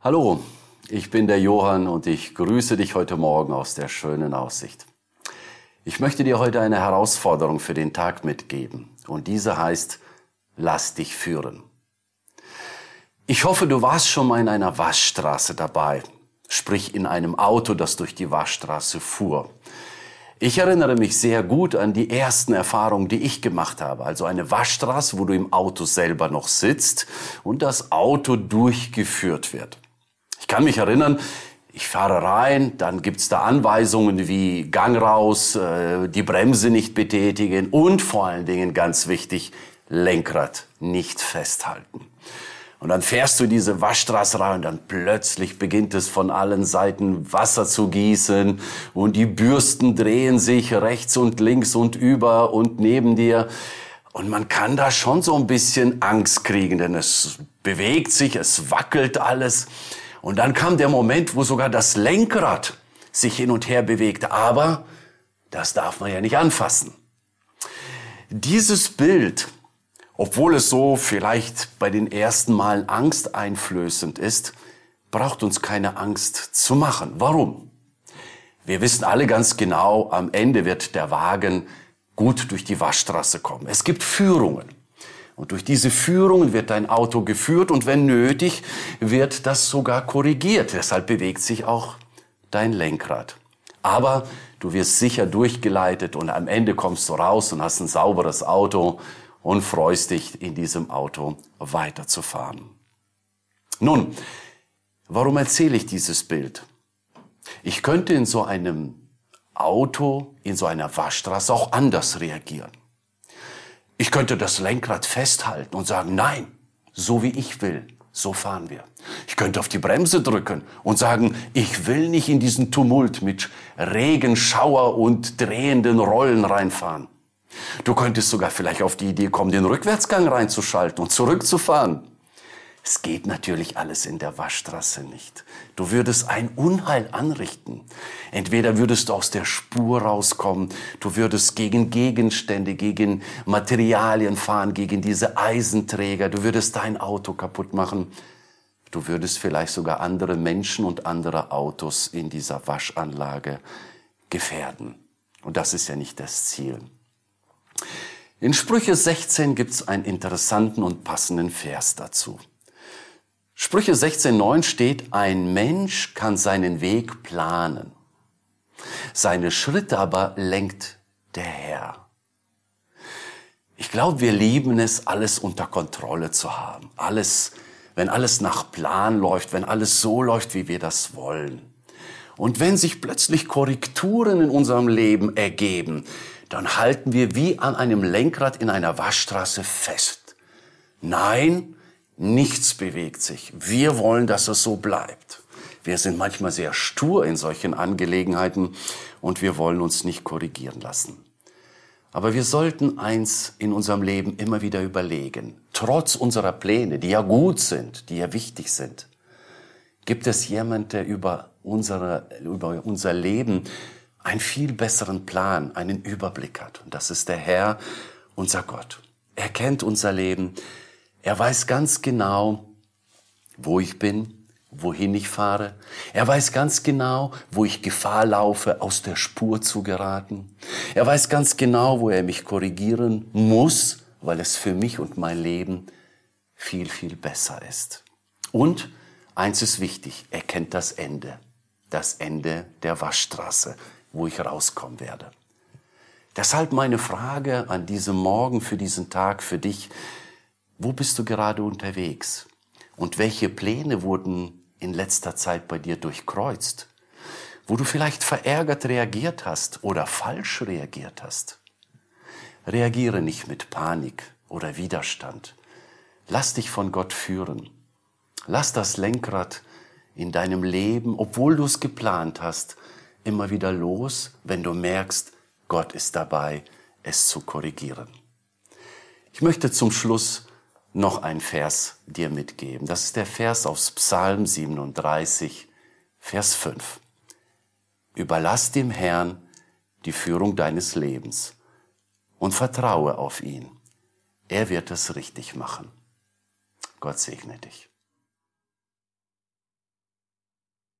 Hallo, ich bin der Johann und ich grüße dich heute Morgen aus der schönen Aussicht. Ich möchte dir heute eine Herausforderung für den Tag mitgeben und diese heißt, lass dich führen. Ich hoffe, du warst schon mal in einer Waschstraße dabei, sprich in einem Auto, das durch die Waschstraße fuhr. Ich erinnere mich sehr gut an die ersten Erfahrungen, die ich gemacht habe. Also eine Waschstraße, wo du im Auto selber noch sitzt und das Auto durchgeführt wird. Ich kann mich erinnern, ich fahre rein, dann gibt's da Anweisungen wie Gang raus, äh, die Bremse nicht betätigen und vor allen Dingen ganz wichtig, Lenkrad nicht festhalten. Und dann fährst du diese Waschstraße rein und dann plötzlich beginnt es von allen Seiten Wasser zu gießen und die Bürsten drehen sich rechts und links und über und neben dir. Und man kann da schon so ein bisschen Angst kriegen, denn es bewegt sich, es wackelt alles. Und dann kam der Moment, wo sogar das Lenkrad sich hin und her bewegte. Aber das darf man ja nicht anfassen. Dieses Bild, obwohl es so vielleicht bei den ersten Malen angsteinflößend ist, braucht uns keine Angst zu machen. Warum? Wir wissen alle ganz genau, am Ende wird der Wagen gut durch die Waschstraße kommen. Es gibt Führungen. Und durch diese Führungen wird dein Auto geführt und wenn nötig, wird das sogar korrigiert. Deshalb bewegt sich auch dein Lenkrad. Aber du wirst sicher durchgeleitet und am Ende kommst du raus und hast ein sauberes Auto und freust dich, in diesem Auto weiterzufahren. Nun, warum erzähle ich dieses Bild? Ich könnte in so einem Auto, in so einer Waschstraße auch anders reagieren. Ich könnte das Lenkrad festhalten und sagen, nein, so wie ich will, so fahren wir. Ich könnte auf die Bremse drücken und sagen, ich will nicht in diesen Tumult mit Regen, Schauer und drehenden Rollen reinfahren. Du könntest sogar vielleicht auf die Idee kommen, den Rückwärtsgang reinzuschalten und zurückzufahren. Es geht natürlich alles in der Waschstraße nicht. Du würdest ein Unheil anrichten. Entweder würdest du aus der Spur rauskommen, du würdest gegen Gegenstände, gegen Materialien fahren, gegen diese Eisenträger, du würdest dein Auto kaputt machen. Du würdest vielleicht sogar andere Menschen und andere Autos in dieser Waschanlage gefährden. Und das ist ja nicht das Ziel. In Sprüche 16 gibt es einen interessanten und passenden Vers dazu. Sprüche 16.9 steht, ein Mensch kann seinen Weg planen. Seine Schritte aber lenkt der Herr. Ich glaube, wir lieben es, alles unter Kontrolle zu haben. Alles, wenn alles nach Plan läuft, wenn alles so läuft, wie wir das wollen. Und wenn sich plötzlich Korrekturen in unserem Leben ergeben, dann halten wir wie an einem Lenkrad in einer Waschstraße fest. Nein, Nichts bewegt sich. Wir wollen, dass es so bleibt. Wir sind manchmal sehr stur in solchen Angelegenheiten und wir wollen uns nicht korrigieren lassen. Aber wir sollten eins in unserem Leben immer wieder überlegen. Trotz unserer Pläne, die ja gut sind, die ja wichtig sind, gibt es jemand, der über, unsere, über unser Leben einen viel besseren Plan, einen Überblick hat. Und das ist der Herr, unser Gott. Er kennt unser Leben. Er weiß ganz genau, wo ich bin, wohin ich fahre. Er weiß ganz genau, wo ich Gefahr laufe, aus der Spur zu geraten. Er weiß ganz genau, wo er mich korrigieren muss, weil es für mich und mein Leben viel, viel besser ist. Und eins ist wichtig, er kennt das Ende. Das Ende der Waschstraße, wo ich rauskommen werde. Deshalb meine Frage an diesem Morgen für diesen Tag für dich, wo bist du gerade unterwegs? Und welche Pläne wurden in letzter Zeit bei dir durchkreuzt? Wo du vielleicht verärgert reagiert hast oder falsch reagiert hast? Reagiere nicht mit Panik oder Widerstand. Lass dich von Gott führen. Lass das Lenkrad in deinem Leben, obwohl du es geplant hast, immer wieder los, wenn du merkst, Gott ist dabei, es zu korrigieren. Ich möchte zum Schluss noch ein Vers dir mitgeben. Das ist der Vers aus Psalm 37, Vers 5. Überlass dem Herrn die Führung deines Lebens und vertraue auf ihn. Er wird es richtig machen. Gott segne dich.